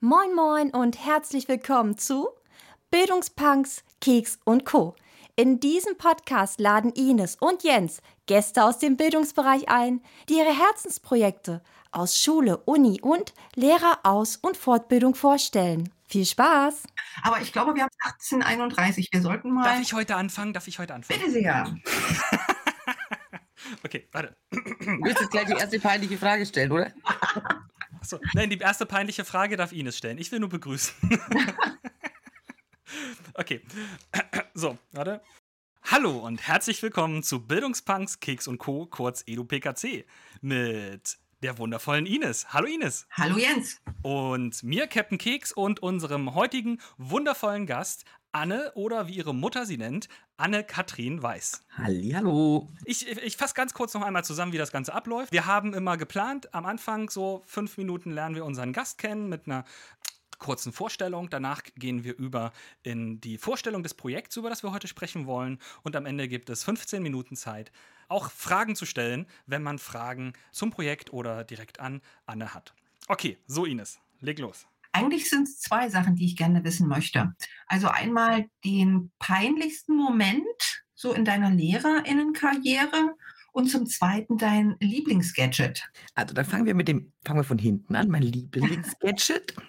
Moin Moin und herzlich willkommen zu Bildungspunks, Keks und Co. In diesem Podcast laden Ines und Jens Gäste aus dem Bildungsbereich ein, die ihre Herzensprojekte aus Schule, Uni und Lehreraus- und Fortbildung vorstellen. Viel Spaß! Aber ich glaube, wir haben 1831. Wir sollten mal. Darf ich heute anfangen? Darf ich heute anfangen? Bitte sehr. okay, warte. Du willst jetzt gleich die erste peinliche Frage stellen, oder? Achso, nein, die erste peinliche Frage darf Ines stellen. Ich will nur begrüßen. okay. So, warte. Hallo und herzlich willkommen zu Bildungspunks, Keks und Co., kurz EduPKC, mit der wundervollen Ines. Hallo Ines. Hallo Jens. Und mir, Captain Keks, und unserem heutigen wundervollen Gast, Anne oder wie ihre Mutter sie nennt, Anne-Kathrin Weiß. Hallihallo. Ich, ich fasse ganz kurz noch einmal zusammen, wie das Ganze abläuft. Wir haben immer geplant, am Anfang so fünf Minuten lernen wir unseren Gast kennen mit einer kurzen Vorstellung. Danach gehen wir über in die Vorstellung des Projekts, über das wir heute sprechen wollen. Und am Ende gibt es 15 Minuten Zeit, auch Fragen zu stellen, wenn man Fragen zum Projekt oder direkt an Anne hat. Okay, so Ines, leg los. Eigentlich sind es zwei Sachen, die ich gerne wissen möchte. Also einmal den peinlichsten Moment so in deiner Lehrerinnenkarriere und zum Zweiten dein Lieblingsgadget. Also dann fangen wir mit dem, fangen wir von hinten an. Mein Lieblingsgadget.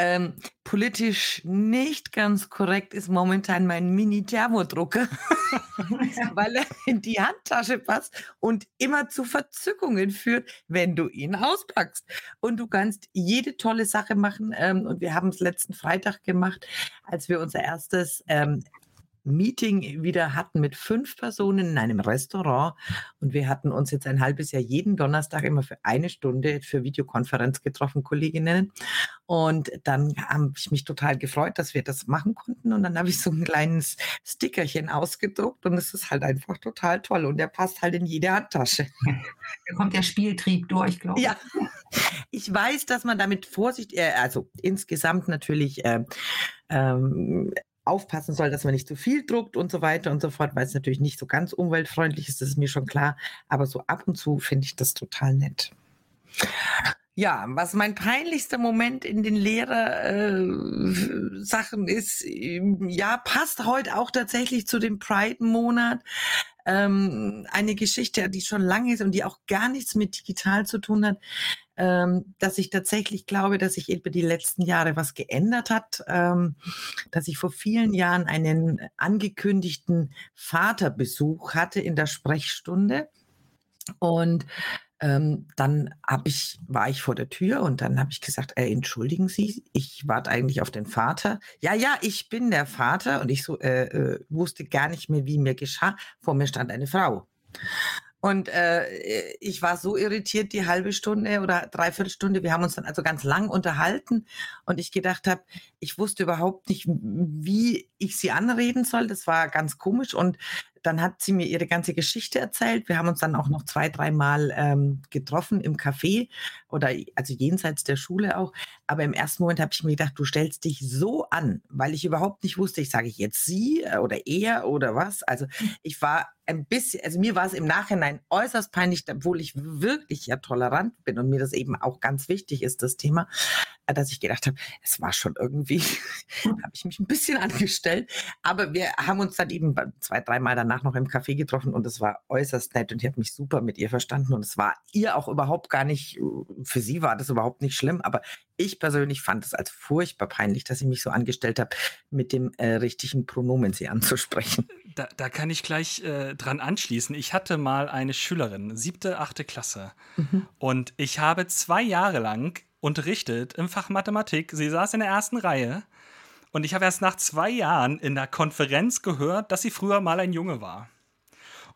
ähm, politisch nicht ganz korrekt ist momentan mein Mini-Thermodrucker, weil er in die Handtasche passt und immer zu Verzückungen führt, wenn du ihn auspackst. Und du kannst jede tolle Sache machen. Ähm, und wir haben es letzten Freitag gemacht, als wir unser erstes ähm, Meeting wieder hatten mit fünf Personen in einem Restaurant. Und wir hatten uns jetzt ein halbes Jahr jeden Donnerstag immer für eine Stunde für Videokonferenz getroffen, Kolleginnen. Und dann habe ich mich total gefreut, dass wir das machen konnten. Und dann habe ich so ein kleines Stickerchen ausgedruckt und es ist halt einfach total toll. Und der passt halt in jede Handtasche. Da kommt der Spieltrieb durch, glaube ich. Ja, ich weiß, dass man damit Vorsicht, äh, also insgesamt natürlich äh, ähm, aufpassen soll, dass man nicht zu viel druckt und so weiter und so fort, weil es natürlich nicht so ganz umweltfreundlich ist, das ist mir schon klar. Aber so ab und zu finde ich das total nett. Ja, was mein peinlichster Moment in den Lehrersachen äh, ist, ja, passt heute auch tatsächlich zu dem Pride-Monat. Ähm, eine Geschichte, die schon lange ist und die auch gar nichts mit digital zu tun hat ähm, dass ich tatsächlich glaube, dass sich über die letzten Jahre was geändert hat, ähm, dass ich vor vielen Jahren einen angekündigten Vaterbesuch hatte in der Sprechstunde und ähm, dann hab ich, war ich vor der Tür und dann habe ich gesagt, äh, entschuldigen Sie, ich warte eigentlich auf den Vater. Ja, ja, ich bin der Vater und ich so äh, äh, wusste gar nicht mehr, wie mir geschah. Vor mir stand eine Frau. Und äh, ich war so irritiert die halbe Stunde oder dreiviertel Stunde. Wir haben uns dann also ganz lang unterhalten und ich gedacht habe, ich wusste überhaupt nicht, wie ich sie anreden soll. Das war ganz komisch und dann hat sie mir ihre ganze Geschichte erzählt. Wir haben uns dann auch noch zwei, dreimal ähm, getroffen im Café oder also jenseits der Schule auch. Aber im ersten Moment habe ich mir gedacht, du stellst dich so an, weil ich überhaupt nicht wusste, ich sage ich jetzt sie äh, oder er oder was. Also ich war ein bisschen, also mir war es im Nachhinein äußerst peinlich, obwohl ich wirklich ja tolerant bin und mir das eben auch ganz wichtig ist, das Thema, äh, dass ich gedacht habe, es war schon irgendwie, habe ich mich ein bisschen angestellt. Aber wir haben uns dann eben zwei, dreimal danach noch im Café getroffen und es war äußerst nett und ich habe mich super mit ihr verstanden und es war ihr auch überhaupt gar nicht, für sie war das überhaupt nicht schlimm, aber ich persönlich fand es als furchtbar peinlich, dass ich mich so angestellt habe, mit dem äh, richtigen Pronomen sie anzusprechen. Da, da kann ich gleich äh, dran anschließen. Ich hatte mal eine Schülerin, siebte, achte Klasse. Mhm. Und ich habe zwei Jahre lang unterrichtet im Fach Mathematik. Sie saß in der ersten Reihe. Und ich habe erst nach zwei Jahren in der Konferenz gehört, dass sie früher mal ein Junge war.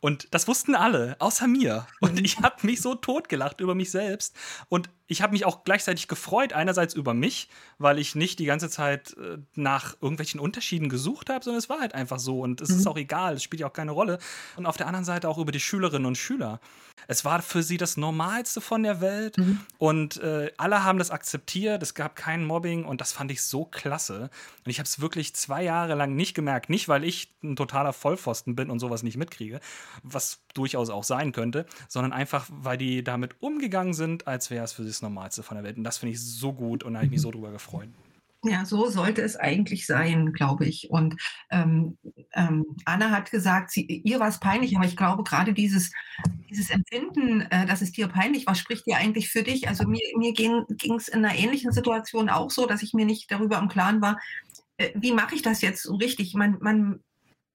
Und das wussten alle, außer mir. Und ich habe mich so totgelacht über mich selbst. Und ich habe mich auch gleichzeitig gefreut, einerseits über mich, weil ich nicht die ganze Zeit äh, nach irgendwelchen Unterschieden gesucht habe, sondern es war halt einfach so und es mhm. ist auch egal, es spielt ja auch keine Rolle. Und auf der anderen Seite auch über die Schülerinnen und Schüler. Es war für sie das Normalste von der Welt mhm. und äh, alle haben das akzeptiert, es gab kein Mobbing und das fand ich so klasse. Und ich habe es wirklich zwei Jahre lang nicht gemerkt, nicht weil ich ein totaler Vollpfosten bin und sowas nicht mitkriege, was durchaus auch sein könnte, sondern einfach, weil die damit umgegangen sind, als wäre es für sie Normalste von der Welt. Und das finde ich so gut und da habe ich mich so drüber gefreut. Ja, so sollte es eigentlich sein, glaube ich. Und ähm, ähm, Anna hat gesagt, sie, ihr war es peinlich, aber ich glaube, gerade dieses, dieses Empfinden, äh, dass es dir peinlich war, spricht dir eigentlich für dich. Also mir, mir ging es in einer ähnlichen Situation auch so, dass ich mir nicht darüber im Klaren war, äh, wie mache ich das jetzt so richtig? Man, man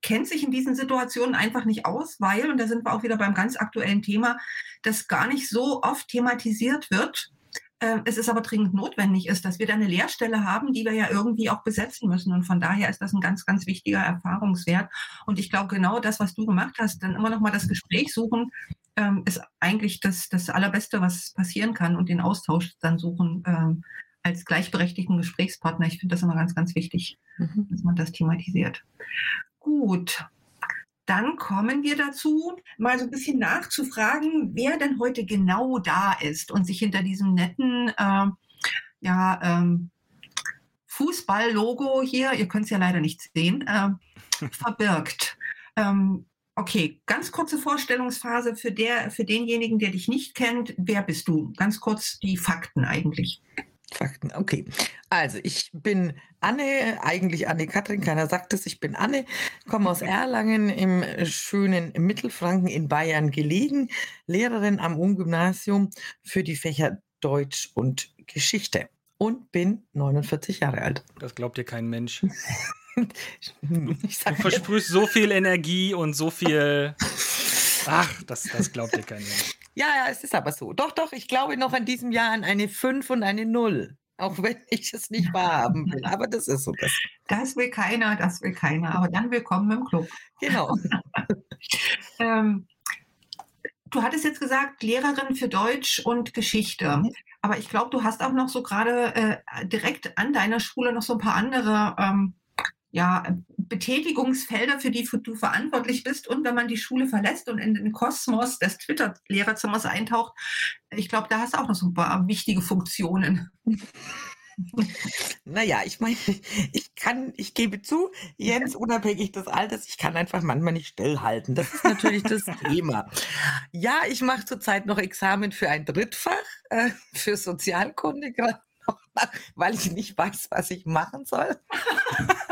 kennt sich in diesen Situationen einfach nicht aus, weil, und da sind wir auch wieder beim ganz aktuellen Thema, das gar nicht so oft thematisiert wird äh, es ist aber dringend notwendig ist, dass wir da eine Lehrstelle haben, die wir ja irgendwie auch besetzen müssen. Und von daher ist das ein ganz, ganz wichtiger Erfahrungswert. Und ich glaube, genau das, was du gemacht hast, dann immer noch mal das Gespräch suchen, ähm, ist eigentlich das, das Allerbeste, was passieren kann und den Austausch dann suchen ähm, als gleichberechtigten Gesprächspartner. Ich finde das immer ganz, ganz wichtig, mhm. dass man das thematisiert. Gut, dann kommen wir dazu, mal so ein bisschen nachzufragen, wer denn heute genau da ist und sich hinter diesem netten äh, ja, ähm, Fußball-Logo hier, ihr könnt es ja leider nicht sehen, äh, verbirgt. Ähm, okay, ganz kurze Vorstellungsphase für, der, für denjenigen, der dich nicht kennt. Wer bist du? Ganz kurz die Fakten eigentlich. Fakten, okay. Also, ich bin Anne, eigentlich Anne-Kathrin, keiner sagt es, ich bin Anne, komme aus Erlangen im schönen Mittelfranken in Bayern gelegen, Lehrerin am Umgymnasium für die Fächer Deutsch und Geschichte und bin 49 Jahre alt. Das glaubt dir kein Mensch. du versprühst so viel Energie und so viel. Ach, das, das glaubt dir kein Mensch. Ja, ja, es ist aber so. Doch, doch, ich glaube noch an diesem Jahr an eine 5 und eine 0. Auch wenn ich es nicht wahrhaben will. Aber das ist so. Das, das will keiner, das will keiner. Aber dann willkommen im Club. Genau. ähm, du hattest jetzt gesagt, Lehrerin für Deutsch und Geschichte. Mhm. Aber ich glaube, du hast auch noch so gerade äh, direkt an deiner Schule noch so ein paar andere ähm, ja, Betätigungsfelder, für die du verantwortlich bist. Und wenn man die Schule verlässt und in den Kosmos des Twitter-Lehrerzimmers eintaucht, ich glaube, da hast du auch noch so ein paar wichtige Funktionen. Naja, ich meine, ich kann, ich gebe zu, Jens, unabhängig des Alters, ich kann einfach manchmal nicht stillhalten. Das ist natürlich das Thema. Ja, ich mache zurzeit noch Examen für ein Drittfach, äh, für Sozialkunde, gerade weil ich nicht weiß, was ich machen soll.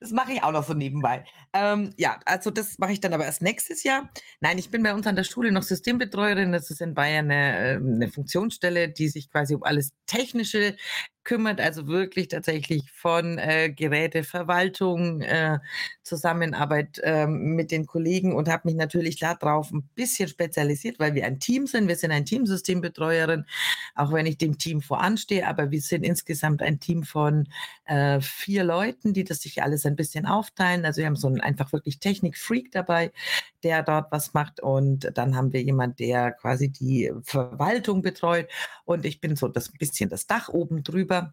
Das mache ich auch noch so nebenbei. Ähm, ja, also das mache ich dann aber erst nächstes Jahr. Nein, ich bin bei uns an der Schule noch Systembetreuerin. Das ist in Bayern eine, ähm, eine Funktionsstelle, die sich quasi um alles Technische kümmert, also wirklich tatsächlich von äh, Geräteverwaltung, äh, Zusammenarbeit äh, mit den Kollegen und habe mich natürlich darauf ein bisschen spezialisiert, weil wir ein Team sind. Wir sind ein Teamsystembetreuerin, auch wenn ich dem Team voranstehe, aber wir sind insgesamt ein Team von äh, vier Leuten, die das sich alles ein bisschen aufteilen. Also wir haben so einen einfach wirklich Technik-Freak dabei, der dort was macht und dann haben wir jemand, der quasi die Verwaltung betreut und ich bin so das bisschen das Dach oben drüber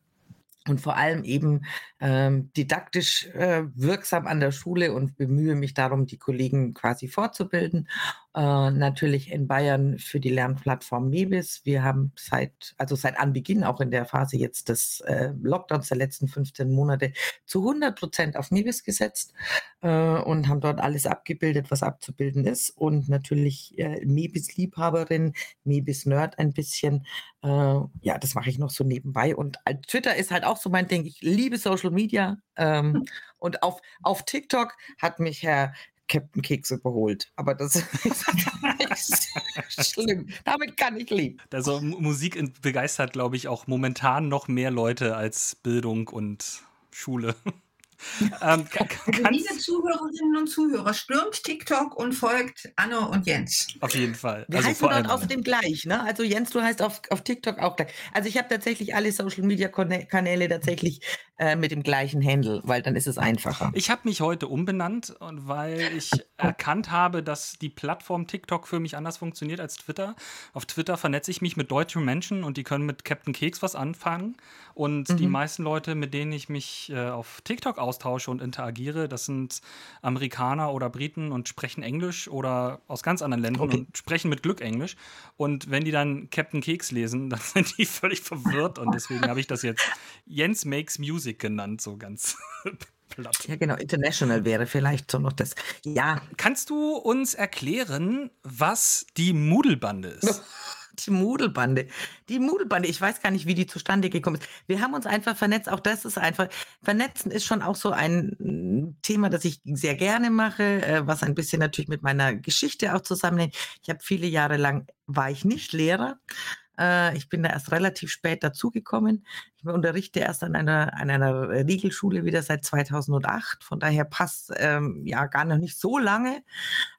und vor allem eben ähm, didaktisch äh, wirksam an der Schule und bemühe mich darum, die Kollegen quasi fortzubilden. Äh, natürlich in Bayern für die Lernplattform Mebis. Wir haben seit, also seit Anbeginn, auch in der Phase jetzt des äh, Lockdowns der letzten 15 Monate, zu 100 Prozent auf Mebis gesetzt äh, und haben dort alles abgebildet, was abzubilden ist. Und natürlich äh, Mebis-Liebhaberin, Mebis-Nerd ein bisschen. Äh, ja, das mache ich noch so nebenbei. Und Twitter ist halt auch so mein Ding. Ich liebe Social Media. Ähm, hm. Und auf, auf TikTok hat mich Herr Captain Keks überholt. Aber das ist schlimm. Damit kann ich leben. Also Musik begeistert, glaube ich, auch momentan noch mehr Leute als Bildung und Schule. Ähm, Liebe Zuhörerinnen und Zuhörer, stürmt TikTok und folgt Anne und Jens. Auf jeden Fall. Wir also heißen dort auf dem gleich, ne? Also Jens, du heißt auf, auf TikTok auch gleich. Also ich habe tatsächlich alle Social Media Kanäle tatsächlich äh, mit dem gleichen Handle, weil dann ist es einfacher. Ich habe mich heute umbenannt weil ich erkannt habe, dass die Plattform TikTok für mich anders funktioniert als Twitter. Auf Twitter vernetze ich mich mit deutschen Menschen und die können mit Captain Keks was anfangen. Und mhm. die meisten Leute, mit denen ich mich äh, auf TikTok austausche und interagiere, das sind Amerikaner oder Briten und sprechen Englisch oder aus ganz anderen Ländern okay. und sprechen mit Glück Englisch. Und wenn die dann Captain Keks lesen, dann sind die völlig verwirrt und deswegen habe ich das jetzt Jens Makes Music Music genannt, so ganz platt. Ja, genau. International wäre vielleicht so noch das. Ja. Kannst du uns erklären, was die Moodle-Bande ist? Die Moodle-Bande. Die Moodle-Bande, ich weiß gar nicht, wie die zustande gekommen ist. Wir haben uns einfach vernetzt. Auch das ist einfach, vernetzen ist schon auch so ein Thema, das ich sehr gerne mache, äh, was ein bisschen natürlich mit meiner Geschichte auch zusammenhängt. Ich habe viele Jahre lang, war ich nicht Lehrer. Äh, ich bin da erst relativ spät dazugekommen. Ich unterrichte erst an einer, an einer Regelschule wieder seit 2008. Von daher passt ähm, ja gar noch nicht so lange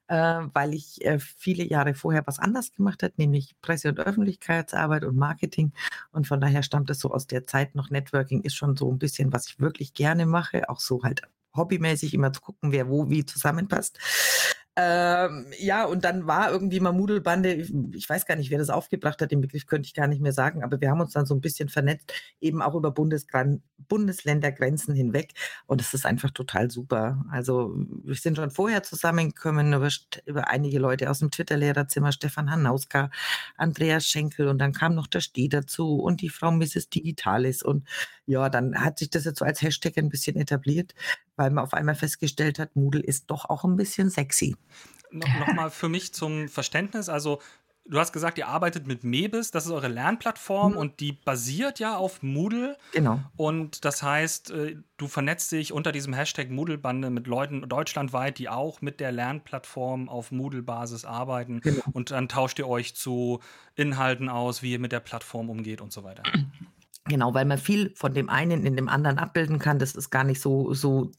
äh, weil ich äh, viele Jahre vorher was anders gemacht habe, nämlich Presse- und Öffentlichkeitsarbeit und Marketing. Und von daher stammt es so aus der Zeit noch. Networking ist schon so ein bisschen, was ich wirklich gerne mache, auch so halt hobbymäßig immer zu gucken, wer wo wie zusammenpasst. Ähm, ja, und dann war irgendwie mal Moodle-Bande, ich weiß gar nicht, wer das aufgebracht hat, den Begriff könnte ich gar nicht mehr sagen, aber wir haben uns dann so ein bisschen vernetzt, eben auch über Bundesgran Bundesländergrenzen hinweg. Und es ist einfach total super. Also wir sind schon vorher zusammengekommen über, über einige Leute aus dem Twitter-Lehrerzimmer, Stefan Hanauska, Andreas Schenkel und dann kam noch der Steh dazu und die Frau Mrs. Digitalis. Und ja, dann hat sich das jetzt so als Hashtag ein bisschen etabliert, weil man auf einmal festgestellt hat, Moodle ist doch auch ein bisschen sexy. No, Nochmal für mich zum Verständnis, also du hast gesagt, ihr arbeitet mit Mebis, das ist eure Lernplattform mhm. und die basiert ja auf Moodle. Genau. Und das heißt, äh, du vernetzt dich unter diesem Hashtag Moodle-Bande mit Leuten deutschlandweit, die auch mit der Lernplattform auf Moodle-Basis arbeiten. Genau. Und dann tauscht ihr euch zu Inhalten aus, wie ihr mit der Plattform umgeht und so weiter. Genau, weil man viel von dem einen in dem anderen abbilden kann. Das ist gar nicht so, so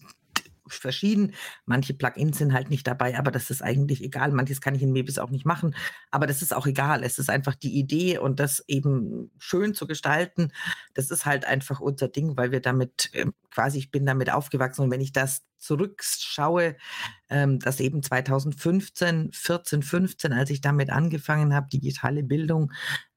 verschieden. Manche Plugins sind halt nicht dabei, aber das ist eigentlich egal. Manches kann ich in Mebis auch nicht machen, aber das ist auch egal. Es ist einfach die Idee und das eben schön zu gestalten. Das ist halt einfach unser Ding, weil wir damit ähm, quasi, ich bin damit aufgewachsen und wenn ich das zurückschaue, ähm, dass eben 2015, 14, 15, als ich damit angefangen habe, digitale Bildung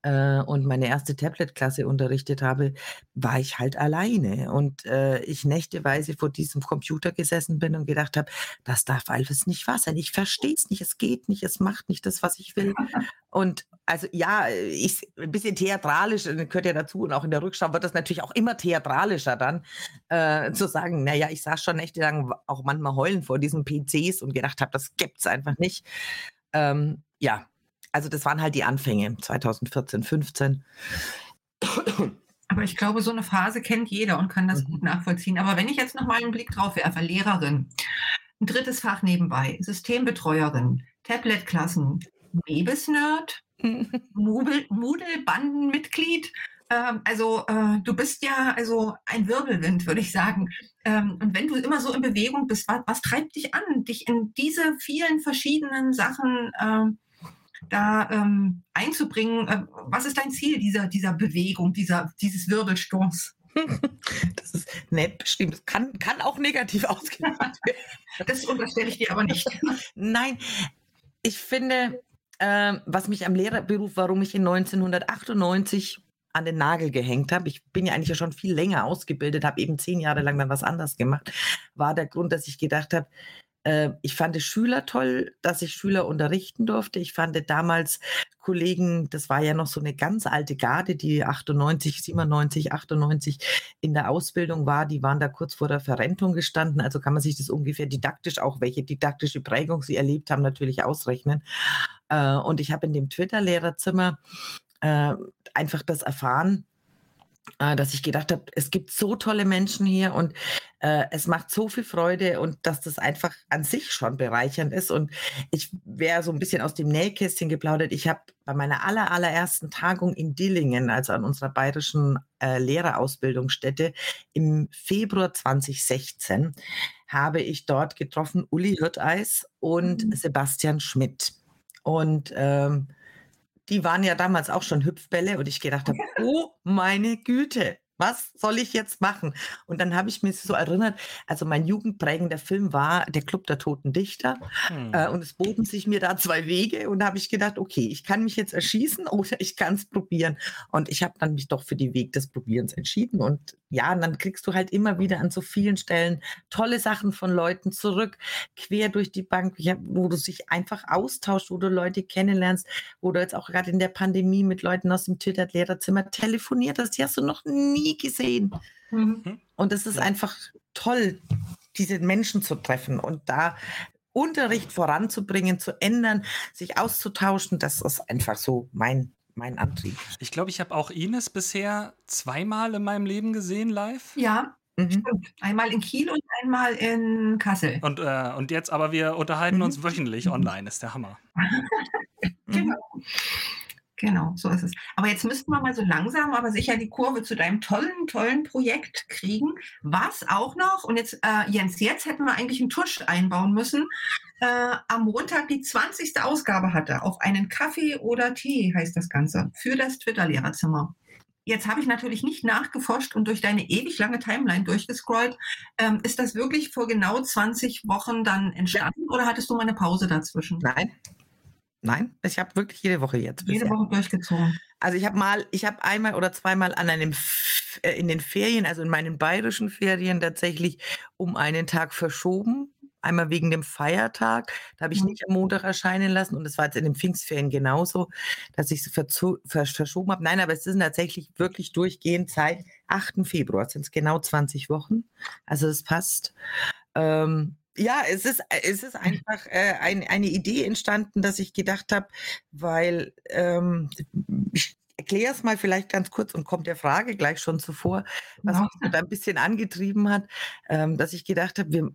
äh, und meine erste Tablet-Klasse unterrichtet habe, war ich halt alleine und äh, ich nächteweise vor diesem Computer gesessen bin und gedacht habe, das darf alles nicht wahr sein. Ich verstehe es nicht, es geht nicht, es macht nicht das, was ich will. Und also ja, ich, ein bisschen theatralisch, gehört ja dazu und auch in der Rückschau wird das natürlich auch immer theatralischer dann, äh, zu sagen, naja, ich saß schon nächtelang auch manchmal heulen vor diesen PCs und gedacht habe, das gibt es einfach nicht. Ähm, ja, also das waren halt die Anfänge 2014, 15. Aber ich glaube, so eine Phase kennt jeder und kann das mhm. gut nachvollziehen. Aber wenn ich jetzt noch mal einen Blick drauf werfe, Lehrerin, ein drittes Fach nebenbei, Systembetreuerin, Tablet-Klassen, Mebis-Nerd, Moodle-Bandenmitglied. Ähm, also äh, du bist ja also ein Wirbelwind, würde ich sagen. Ähm, und wenn du immer so in Bewegung bist, was, was, treibt dich an, dich in diese vielen verschiedenen Sachen ähm, da ähm, einzubringen? Äh, was ist dein Ziel dieser, dieser Bewegung, dieser, dieses Wirbelsturms? Das ist nett bestimmt. Das kann, kann auch negativ ausgehen. Das unterstelle ich dir aber nicht. Nein, ich finde, äh, was mich am Lehrerberuf, warum ich in 1998 an den Nagel gehängt habe, ich bin ja eigentlich ja schon viel länger ausgebildet, habe eben zehn Jahre lang dann was anderes gemacht, war der Grund, dass ich gedacht habe, äh, ich fand Schüler toll, dass ich Schüler unterrichten durfte. Ich fand damals Kollegen, das war ja noch so eine ganz alte Garde, die 98, 97, 98 in der Ausbildung war, die waren da kurz vor der Verrentung gestanden. Also kann man sich das ungefähr didaktisch, auch welche didaktische Prägung sie erlebt haben, natürlich ausrechnen. Äh, und ich habe in dem Twitter-Lehrerzimmer äh, einfach das erfahren, dass ich gedacht habe, es gibt so tolle Menschen hier und äh, es macht so viel Freude und dass das einfach an sich schon bereichernd ist. Und ich wäre so ein bisschen aus dem Nähkästchen geplaudert. Ich habe bei meiner aller, allerersten Tagung in Dillingen, also an unserer bayerischen äh, Lehrerausbildungsstätte, im Februar 2016, habe ich dort getroffen Uli Hirteis und mhm. Sebastian Schmidt. Und ähm, die waren ja damals auch schon Hüpfbälle und ich gedacht habe, oh meine Güte, was soll ich jetzt machen? Und dann habe ich mir so erinnert, also mein jugendprägender Film war Der Club der Toten Dichter. Hm. Äh, und es boten sich mir da zwei Wege. Und da habe ich gedacht, okay, ich kann mich jetzt erschießen oder ich kann es probieren. Und ich habe dann mich doch für den Weg des Probierens entschieden. Und ja, und dann kriegst du halt immer wieder an so vielen Stellen tolle Sachen von Leuten zurück, quer durch die Bank, wo du dich einfach austauschst, wo du Leute kennenlernst, wo du jetzt auch gerade in der Pandemie mit Leuten aus dem Twitter-Lehrerzimmer telefoniert hast. Die hast du noch nie nie gesehen. Mhm. Und es ist einfach toll, diese Menschen zu treffen und da Unterricht voranzubringen, zu ändern, sich auszutauschen. Das ist einfach so mein mein Antrieb. Ich glaube, ich habe auch Ines bisher zweimal in meinem Leben gesehen live. Ja, mhm. stimmt. Einmal in Kiel und einmal in Kassel. Und, äh, und jetzt aber wir unterhalten mhm. uns wöchentlich mhm. online, ist der Hammer. genau. Genau, so ist es. Aber jetzt müssten wir mal so langsam, aber sicher die Kurve zu deinem tollen, tollen Projekt kriegen. Was auch noch, und jetzt, äh, Jens, jetzt hätten wir eigentlich einen Tusch einbauen müssen, äh, am Montag die 20. Ausgabe hatte, auf einen Kaffee oder Tee heißt das Ganze, für das Twitter-Lehrerzimmer. Jetzt habe ich natürlich nicht nachgeforscht und durch deine ewig lange Timeline durchgescrollt. Ähm, ist das wirklich vor genau 20 Wochen dann entstanden ja. oder hattest du mal eine Pause dazwischen? Nein, Nein, ich habe wirklich jede Woche jetzt. Jede bisher. Woche durchgezogen. Also ich habe mal, ich habe einmal oder zweimal an einem äh, in den Ferien, also in meinen bayerischen Ferien tatsächlich um einen Tag verschoben. Einmal wegen dem Feiertag, da habe ich mhm. nicht am Montag erscheinen lassen und das war jetzt in den Pfingstferien genauso, dass ich es verschoben habe. Nein, aber es ist tatsächlich wirklich durchgehend seit 8. Februar, sind es genau 20 Wochen. Also es passt. Ähm, ja, es ist, äh, es ist einfach äh, ein, eine Idee entstanden, dass ich gedacht habe, weil ähm, ich erkläre es mal vielleicht ganz kurz und kommt der Frage gleich schon zuvor, was mich da ein bisschen angetrieben hat, ähm, dass ich gedacht habe,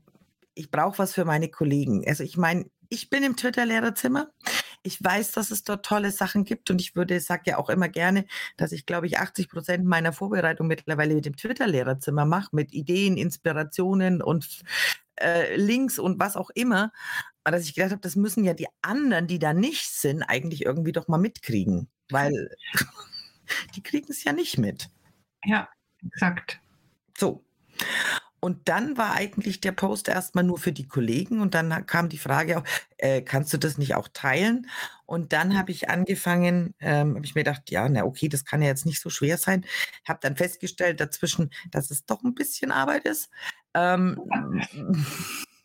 ich brauche was für meine Kollegen. Also ich meine, ich bin im Twitter-Lehrerzimmer. Ich weiß, dass es dort tolle Sachen gibt und ich würde, sage ja auch immer gerne, dass ich, glaube ich, 80 Prozent meiner Vorbereitung mittlerweile mit dem Twitter-Lehrerzimmer mache, mit Ideen, Inspirationen und äh, Links und was auch immer. Aber dass ich gedacht habe, das müssen ja die anderen, die da nicht sind, eigentlich irgendwie doch mal mitkriegen, weil die kriegen es ja nicht mit. Ja, exakt. So. Und dann war eigentlich der Post erstmal nur für die Kollegen und dann kam die Frage auch, äh, kannst du das nicht auch teilen? Und dann habe ich angefangen, ähm, habe ich mir gedacht, ja, na okay, das kann ja jetzt nicht so schwer sein. Habe dann festgestellt dazwischen, dass es doch ein bisschen Arbeit ist. Ähm,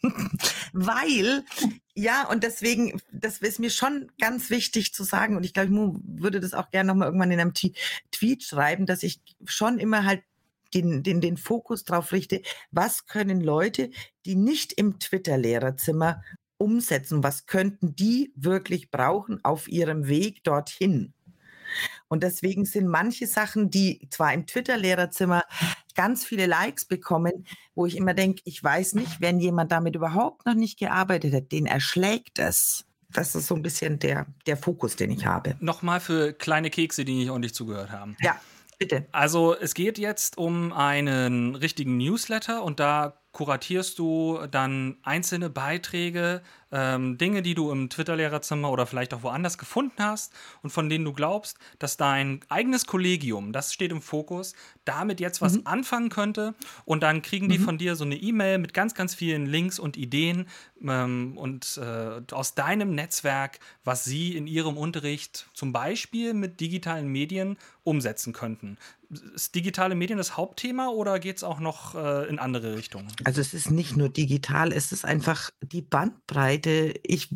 weil, ja, und deswegen, das ist mir schon ganz wichtig zu sagen, und ich glaube, ich würde das auch gerne nochmal irgendwann in einem Tweet schreiben, dass ich schon immer halt den, den, den Fokus darauf richte, was können Leute, die nicht im Twitter-Lehrerzimmer umsetzen, was könnten die wirklich brauchen auf ihrem Weg dorthin? Und deswegen sind manche Sachen, die zwar im Twitter-Lehrerzimmer ganz viele Likes bekommen, wo ich immer denke, ich weiß nicht, wenn jemand damit überhaupt noch nicht gearbeitet hat, den erschlägt es. Das ist so ein bisschen der, der Fokus, den ich habe. Nochmal für kleine Kekse, die nicht ordentlich zugehört haben. Ja. Bitte. Also es geht jetzt um einen richtigen Newsletter und da kuratierst du dann einzelne Beiträge, ähm, Dinge, die du im Twitter-Lehrerzimmer oder vielleicht auch woanders gefunden hast und von denen du glaubst, dass dein eigenes Kollegium, das steht im Fokus, damit jetzt was mhm. anfangen könnte. Und dann kriegen die mhm. von dir so eine E-Mail mit ganz, ganz vielen Links und Ideen ähm, und äh, aus deinem Netzwerk, was sie in ihrem Unterricht zum Beispiel mit digitalen Medien umsetzen könnten. Ist digitale Medien das Hauptthema oder geht es auch noch äh, in andere Richtungen? Also es ist nicht nur digital, es ist einfach die Bandbreite. Ich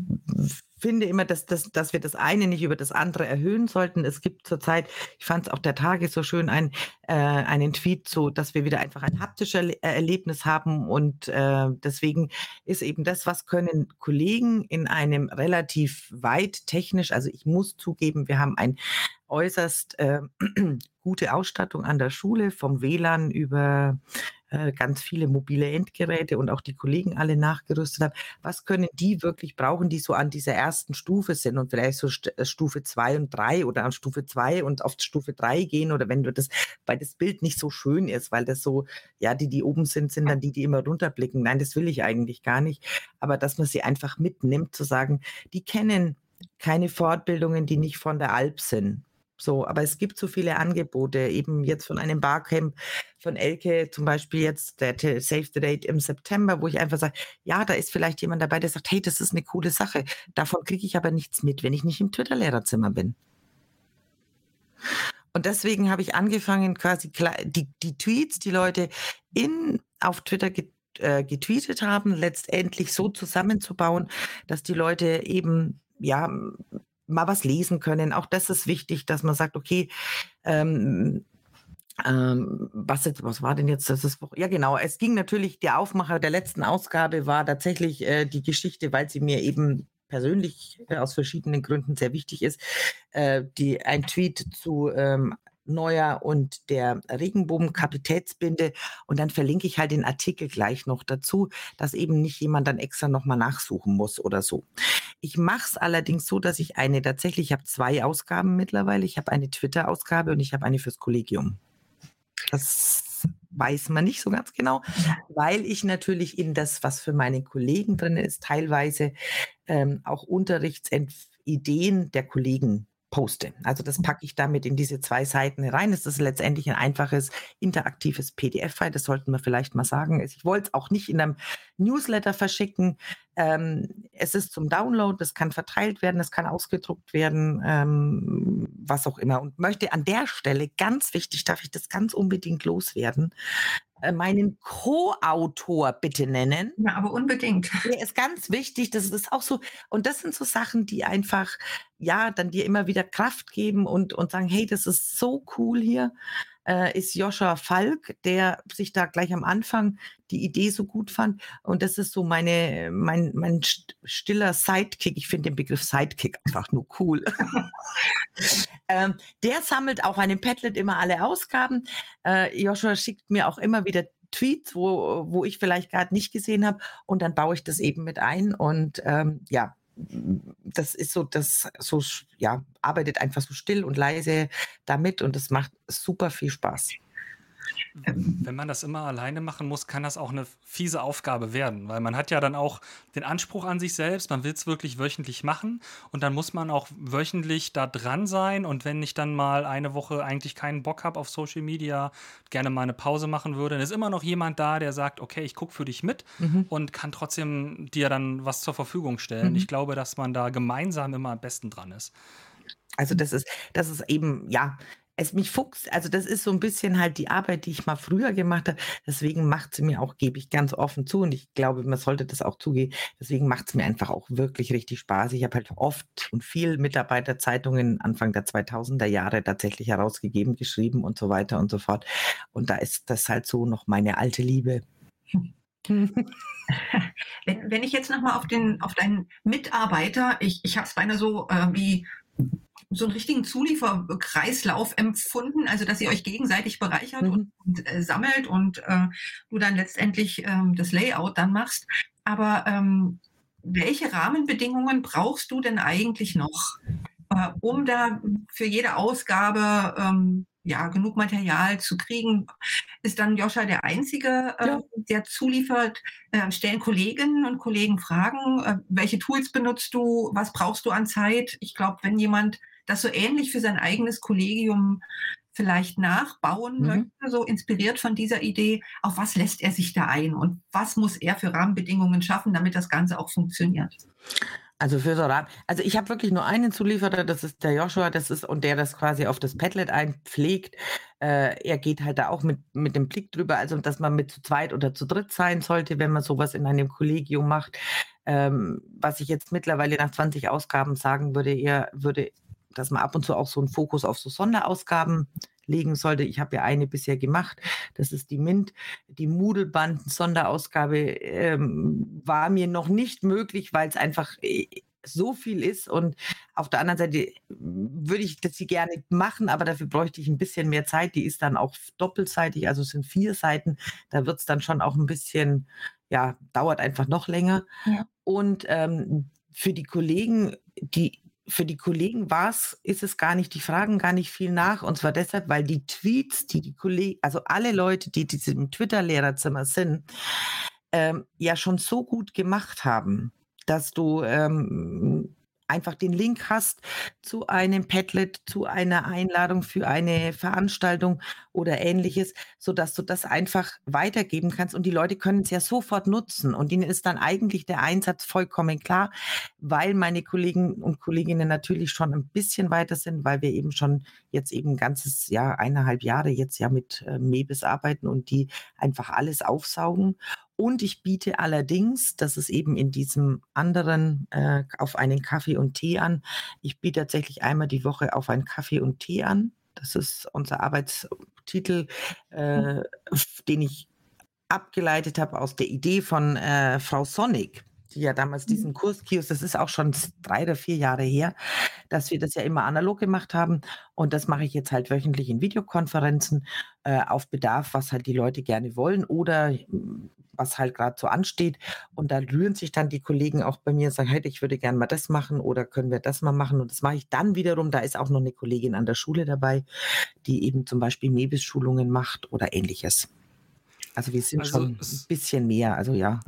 finde immer, dass, dass, dass wir das eine nicht über das andere erhöhen sollten. Es gibt zurzeit, ich fand es auch der Tage so schön, ein, äh, einen Tweet, so dass wir wieder einfach ein haptisches äh, Erlebnis haben. Und äh, deswegen ist eben das, was können Kollegen in einem relativ weit technisch, also ich muss zugeben, wir haben ein äußerst äh, gute Ausstattung an der Schule, vom WLAN über äh, ganz viele mobile Endgeräte und auch die Kollegen alle nachgerüstet haben. Was können die wirklich brauchen, die so an dieser ersten Stufe sind und vielleicht so St äh, Stufe 2 und 3 oder an Stufe 2 und auf Stufe 3 gehen oder wenn du das, weil das Bild nicht so schön ist, weil das so, ja, die, die oben sind, sind dann die, die immer runterblicken. Nein, das will ich eigentlich gar nicht. Aber dass man sie einfach mitnimmt, zu sagen, die kennen keine Fortbildungen, die nicht von der Alp sind. So, aber es gibt so viele Angebote, eben jetzt von einem Barcamp von Elke, zum Beispiel jetzt der Save the Date im September, wo ich einfach sage, ja, da ist vielleicht jemand dabei, der sagt, hey, das ist eine coole Sache. Davon kriege ich aber nichts mit, wenn ich nicht im Twitter-Lehrerzimmer bin. Und deswegen habe ich angefangen, quasi die, die Tweets, die Leute in, auf Twitter äh, getweetet haben, letztendlich so zusammenzubauen, dass die Leute eben ja mal was lesen können. Auch das ist wichtig, dass man sagt, okay, ähm, ähm, was, jetzt, was war denn jetzt das ist, Ja, genau. Es ging natürlich, der Aufmacher der letzten Ausgabe war tatsächlich äh, die Geschichte, weil sie mir eben persönlich äh, aus verschiedenen Gründen sehr wichtig ist, äh, die, ein Tweet zu ähm, Neuer und der Regenbogen-Kapitätsbinde. Und dann verlinke ich halt den Artikel gleich noch dazu, dass eben nicht jemand dann extra nochmal nachsuchen muss oder so. Ich mache es allerdings so, dass ich eine tatsächlich, ich habe zwei Ausgaben mittlerweile. Ich habe eine Twitter-Ausgabe und ich habe eine fürs Kollegium. Das weiß man nicht so ganz genau, weil ich natürlich in das, was für meine Kollegen drin ist, teilweise ähm, auch Unterrichtsideen der Kollegen poste. Also das packe ich damit in diese zwei Seiten rein. Es ist letztendlich ein einfaches interaktives PDF-File. Das sollten wir vielleicht mal sagen. Ich wollte es auch nicht in einem Newsletter verschicken. Ähm, es ist zum Download, es kann verteilt werden, es kann ausgedruckt werden, ähm, was auch immer. Und möchte an der Stelle ganz wichtig, darf ich das ganz unbedingt loswerden, meinen Co-Autor bitte nennen. Ja, aber unbedingt. Der ist ganz wichtig. Das ist auch so, und das sind so Sachen, die einfach, ja, dann dir immer wieder Kraft geben und, und sagen, hey, das ist so cool hier äh, ist Joscha Falk, der sich da gleich am Anfang die Idee so gut fand. Und das ist so meine, mein, mein stiller Sidekick. Ich finde den Begriff Sidekick einfach nur cool. ähm, der sammelt auf einem Padlet immer alle Ausgaben. Äh, Joshua schickt mir auch immer wieder Tweets, wo, wo ich vielleicht gerade nicht gesehen habe. Und dann baue ich das eben mit ein. Und ähm, ja, das ist so, das so, ja, arbeitet einfach so still und leise damit und es macht super viel Spaß. Wenn man das immer alleine machen muss, kann das auch eine fiese Aufgabe werden, weil man hat ja dann auch den Anspruch an sich selbst, man will es wirklich wöchentlich machen und dann muss man auch wöchentlich da dran sein und wenn ich dann mal eine Woche eigentlich keinen Bock habe auf Social Media, gerne mal eine Pause machen würde, dann ist immer noch jemand da, der sagt, okay, ich gucke für dich mit mhm. und kann trotzdem dir dann was zur Verfügung stellen. Mhm. Ich glaube, dass man da gemeinsam immer am besten dran ist. Also das ist, das ist eben, ja, es mich fuchst, also das ist so ein bisschen halt die Arbeit, die ich mal früher gemacht habe. Deswegen macht sie mir auch, gebe ich ganz offen zu und ich glaube, man sollte das auch zugeben. Deswegen macht es mir einfach auch wirklich richtig Spaß. Ich habe halt oft und viel Mitarbeiterzeitungen Anfang der 2000er Jahre tatsächlich herausgegeben, geschrieben und so weiter und so fort. Und da ist das halt so noch meine alte Liebe. Wenn, wenn ich jetzt nochmal auf, auf deinen Mitarbeiter, ich, ich habe es beinahe so äh, wie so einen richtigen Zulieferkreislauf empfunden, also dass ihr euch gegenseitig bereichert mhm. und, und äh, sammelt und äh, du dann letztendlich ähm, das Layout dann machst. Aber ähm, welche Rahmenbedingungen brauchst du denn eigentlich noch, äh, um da für jede Ausgabe ähm, ja, genug Material zu kriegen. Ist dann Joscha der Einzige, äh, ja. der zuliefert? Äh, stellen Kolleginnen und Kollegen Fragen? Äh, welche Tools benutzt du? Was brauchst du an Zeit? Ich glaube, wenn jemand das so ähnlich für sein eigenes Kollegium vielleicht nachbauen mhm. möchte, so inspiriert von dieser Idee, auf was lässt er sich da ein und was muss er für Rahmenbedingungen schaffen, damit das Ganze auch funktioniert? Also für so Rat, also ich habe wirklich nur einen Zulieferer, das ist der Joshua, das ist und der das quasi auf das Padlet einpflegt. Äh, er geht halt da auch mit, mit dem Blick drüber, also dass man mit zu zweit oder zu dritt sein sollte, wenn man sowas in einem Kollegium macht. Ähm, was ich jetzt mittlerweile nach 20 Ausgaben sagen würde, er würde, dass man ab und zu auch so einen Fokus auf so Sonderausgaben legen sollte. Ich habe ja eine bisher gemacht. Das ist die MINT. Die Moodle-Banden-Sonderausgabe ähm, war mir noch nicht möglich, weil es einfach äh, so viel ist. Und auf der anderen Seite äh, würde ich das sie gerne machen, aber dafür bräuchte ich ein bisschen mehr Zeit. Die ist dann auch doppelseitig, also es sind vier Seiten. Da wird es dann schon auch ein bisschen, ja, dauert einfach noch länger. Ja. Und ähm, für die Kollegen, die für die Kollegen war es, ist es gar nicht, die fragen gar nicht viel nach. Und zwar deshalb, weil die Tweets, die die Kollegen, also alle Leute, die diesem Twitter-Lehrerzimmer sind, ähm, ja schon so gut gemacht haben, dass du ähm, einfach den Link hast zu einem Padlet, zu einer Einladung für eine Veranstaltung oder ähnliches, so dass du das einfach weitergeben kannst. Und die Leute können es ja sofort nutzen. Und ihnen ist dann eigentlich der Einsatz vollkommen klar, weil meine Kollegen und Kolleginnen natürlich schon ein bisschen weiter sind, weil wir eben schon jetzt eben ein ganzes Jahr, eineinhalb Jahre jetzt ja mit äh, Mebis arbeiten und die einfach alles aufsaugen und ich biete allerdings, das ist eben in diesem anderen, äh, auf einen Kaffee und Tee an. Ich biete tatsächlich einmal die Woche auf einen Kaffee und Tee an. Das ist unser Arbeitstitel, äh, den ich abgeleitet habe aus der Idee von äh, Frau Sonic. die ja damals diesen mhm. Kurskiosk, das ist auch schon drei oder vier Jahre her, dass wir das ja immer analog gemacht haben. Und das mache ich jetzt halt wöchentlich in Videokonferenzen äh, auf Bedarf, was halt die Leute gerne wollen oder hm, was halt gerade so ansteht. Und da rühren sich dann die Kollegen auch bei mir und sagen, hey, ich würde gerne mal das machen oder können wir das mal machen. Und das mache ich dann wiederum. Da ist auch noch eine Kollegin an der Schule dabei, die eben zum Beispiel Mebis-Schulungen macht oder ähnliches. Also wir sind also schon ein bisschen mehr, also ja.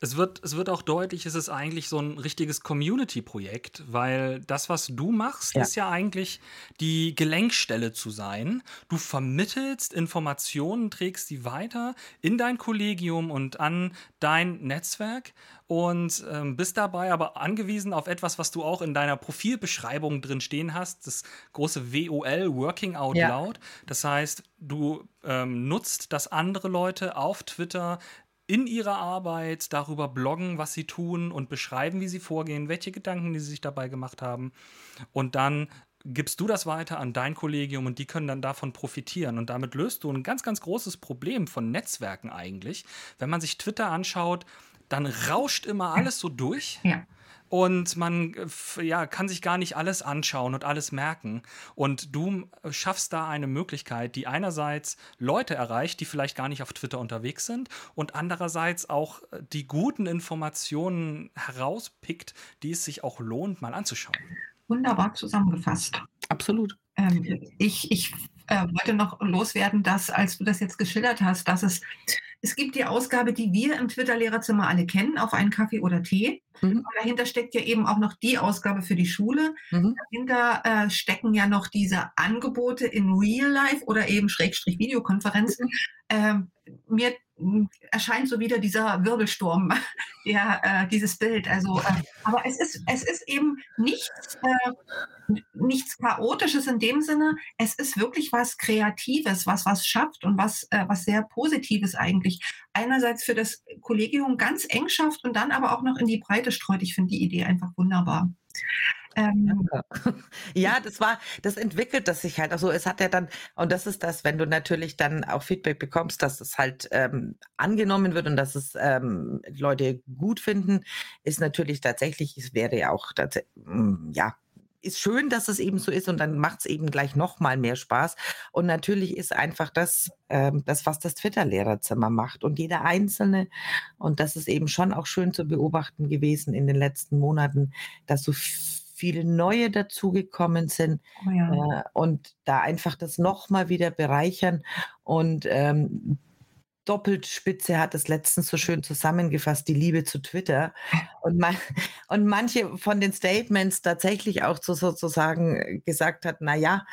Es wird, es wird auch deutlich, es ist eigentlich so ein richtiges Community-Projekt, weil das, was du machst, ja. ist ja eigentlich die Gelenkstelle zu sein. Du vermittelst Informationen, trägst die weiter in dein Kollegium und an dein Netzwerk und ähm, bist dabei aber angewiesen auf etwas, was du auch in deiner Profilbeschreibung drin stehen hast, das große WOL, Working Out ja. Loud. Das heißt, du ähm, nutzt, dass andere Leute auf Twitter in ihrer Arbeit darüber bloggen, was sie tun und beschreiben, wie sie vorgehen, welche Gedanken die sie sich dabei gemacht haben. Und dann gibst du das weiter an dein Kollegium und die können dann davon profitieren. Und damit löst du ein ganz, ganz großes Problem von Netzwerken eigentlich. Wenn man sich Twitter anschaut, dann rauscht immer alles so durch. Ja und man äh, ja, kann sich gar nicht alles anschauen und alles merken. Und du äh, schaffst da eine Möglichkeit, die einerseits Leute erreicht, die vielleicht gar nicht auf Twitter unterwegs sind und andererseits auch äh, die guten Informationen herauspickt, die es sich auch lohnt, mal anzuschauen. Wunderbar zusammengefasst. Absolut. Ähm, ich ich äh, wollte noch loswerden, dass, als du das jetzt geschildert hast, dass es, es gibt die Ausgabe, die wir im Twitter-Lehrerzimmer alle kennen, auf einen Kaffee oder Tee. Mhm. Und dahinter steckt ja eben auch noch die Ausgabe für die Schule. Mhm. Dahinter äh, stecken ja noch diese Angebote in Real Life oder eben Schrägstrich Videokonferenzen. Mhm. Ähm, mir erscheint so wieder dieser Wirbelsturm, der, äh, dieses Bild. Also, äh, aber es ist, es ist eben nichts, äh, nichts Chaotisches in dem Sinne. Es ist wirklich was Kreatives, was was schafft und was, äh, was sehr Positives eigentlich. Einerseits für das Kollegium ganz eng schafft und dann aber auch noch in die Breite streut. Ich finde die Idee einfach wunderbar. Ähm, ja, das war, das entwickelt das sich halt. Also es hat ja dann, und das ist das, wenn du natürlich dann auch Feedback bekommst, dass es halt ähm, angenommen wird und dass es ähm, Leute gut finden, ist natürlich tatsächlich, es wäre ja auch, mm, ja, ist schön, dass es eben so ist und dann macht es eben gleich noch mal mehr Spaß. Und natürlich ist einfach das, ähm, das was das Twitter-Lehrerzimmer macht und jeder Einzelne. Und das ist eben schon auch schön zu beobachten gewesen in den letzten Monaten, dass so viele neue dazugekommen sind oh ja. äh, und da einfach das nochmal wieder bereichern. Und ähm, Doppelspitze hat es letztens so schön zusammengefasst, die Liebe zu Twitter. Und, man, und manche von den Statements tatsächlich auch so, sozusagen gesagt hat, na ja,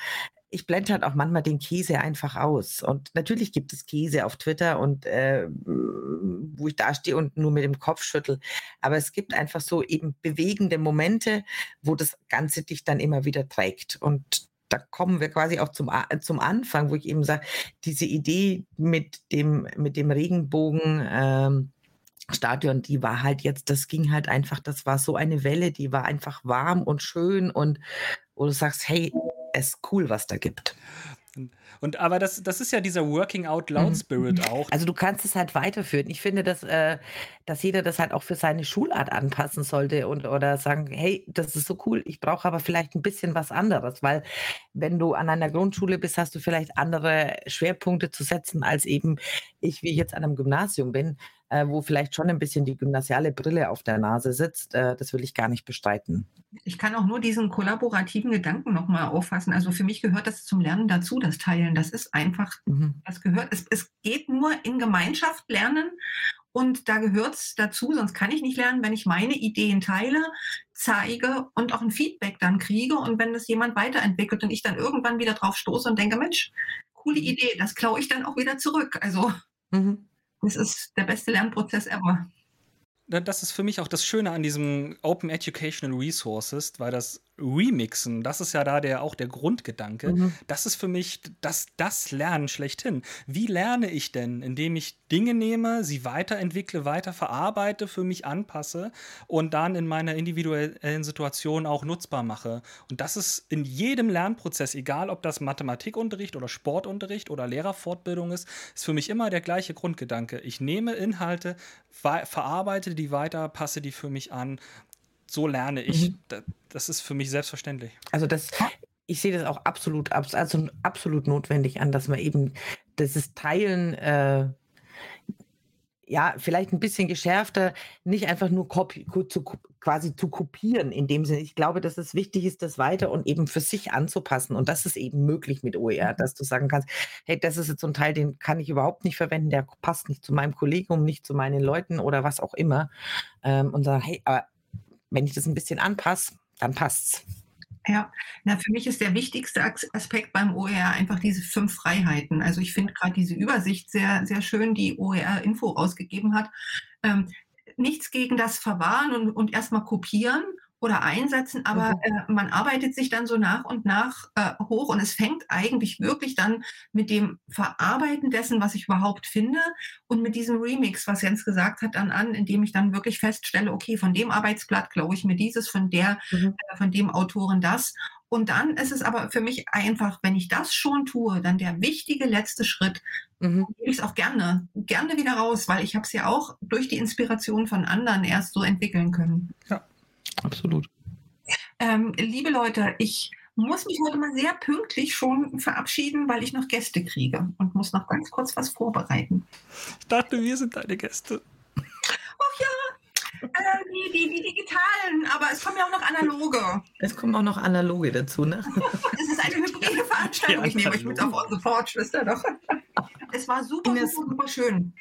ich blende halt auch manchmal den Käse einfach aus. Und natürlich gibt es Käse auf Twitter und äh, wo ich da stehe und nur mit dem Kopf schüttel. Aber es gibt einfach so eben bewegende Momente, wo das Ganze dich dann immer wieder trägt. Und da kommen wir quasi auch zum, zum Anfang, wo ich eben sage, diese Idee mit dem, mit dem Regenbogen. Ähm, Stadion, die war halt jetzt, das ging halt einfach, das war so eine Welle, die war einfach warm und schön und wo du sagst, hey, es ist cool, was da gibt. Und aber das, das ist ja dieser Working Out Loud mhm. Spirit mhm. auch. Also du kannst es halt weiterführen. Ich finde, dass, äh, dass jeder das halt auch für seine Schulart anpassen sollte und oder sagen, hey, das ist so cool, ich brauche aber vielleicht ein bisschen was anderes, weil wenn du an einer Grundschule bist, hast du vielleicht andere Schwerpunkte zu setzen als eben ich, wie ich jetzt an einem Gymnasium bin äh, wo vielleicht schon ein bisschen die gymnasiale Brille auf der Nase sitzt. Äh, das will ich gar nicht bestreiten. Ich kann auch nur diesen kollaborativen Gedanken nochmal auffassen. Also für mich gehört das zum Lernen dazu, das Teilen. Das ist einfach, mhm. das gehört, es, es geht nur in Gemeinschaft lernen. Und da gehört es dazu, sonst kann ich nicht lernen, wenn ich meine Ideen teile, zeige und auch ein Feedback dann kriege. Und wenn das jemand weiterentwickelt und ich dann irgendwann wieder drauf stoße und denke, Mensch, coole mhm. Idee, das klaue ich dann auch wieder zurück. Also mhm. Es ist der beste Lernprozess ever. Das ist für mich auch das Schöne an diesem Open Educational Resources, weil das Remixen, das ist ja da der, auch der Grundgedanke. Mhm. Das ist für mich das, das Lernen schlechthin. Wie lerne ich denn? Indem ich Dinge nehme, sie weiterentwickle, weiter verarbeite, für mich anpasse und dann in meiner individuellen Situation auch nutzbar mache. Und das ist in jedem Lernprozess, egal ob das Mathematikunterricht oder Sportunterricht oder Lehrerfortbildung ist, ist für mich immer der gleiche Grundgedanke. Ich nehme Inhalte, verarbeite die weiter, passe die für mich an so lerne ich. Mhm. Das ist für mich selbstverständlich. Also das, ich sehe das auch absolut, also absolut notwendig an, dass man eben dieses Teilen, äh, ja, vielleicht ein bisschen geschärfter, nicht einfach nur zu, quasi zu kopieren in dem Sinne. Ich glaube, dass es wichtig ist, das weiter und eben für sich anzupassen. Und das ist eben möglich mit OER, mhm. dass du sagen kannst, hey, das ist jetzt so ein Teil, den kann ich überhaupt nicht verwenden, der passt nicht zu meinem Kollegium, nicht zu meinen Leuten oder was auch immer. Ähm, und sagen, hey, aber wenn ich das ein bisschen anpasse, dann passt's. Ja, na, für mich ist der wichtigste Aspekt beim OER einfach diese fünf Freiheiten. Also ich finde gerade diese Übersicht sehr, sehr schön, die OER Info rausgegeben hat. Ähm, nichts gegen das Verwahren und, und erstmal kopieren oder einsetzen, aber mhm. äh, man arbeitet sich dann so nach und nach äh, hoch und es fängt eigentlich wirklich dann mit dem Verarbeiten dessen, was ich überhaupt finde und mit diesem Remix, was Jens gesagt hat, dann an, indem ich dann wirklich feststelle, okay, von dem Arbeitsblatt glaube ich mir dieses, von der, mhm. äh, von dem Autoren das. Und dann ist es aber für mich einfach, wenn ich das schon tue, dann der wichtige letzte Schritt, mhm. gebe ich es auch gerne, gerne wieder raus, weil ich habe es ja auch durch die Inspiration von anderen erst so entwickeln können. Ja. Absolut. Ähm, liebe Leute, ich muss mich heute mal sehr pünktlich schon verabschieden, weil ich noch Gäste kriege und muss noch ganz kurz was vorbereiten. Ich dachte, wir sind deine Gäste. Ach ja, äh, die, die, die, digitalen, aber es kommen ja auch noch analoge. Es kommen auch noch analoge dazu, ne? Es ist eine hybride Veranstaltung. Ja, ich nehme euch mit auf unsere Fortschwester doch. Es war super, Ines. super, super schön.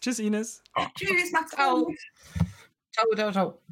Tschüss, Ines. Tschüss, macht's gut. Ciao, ciao, ciao.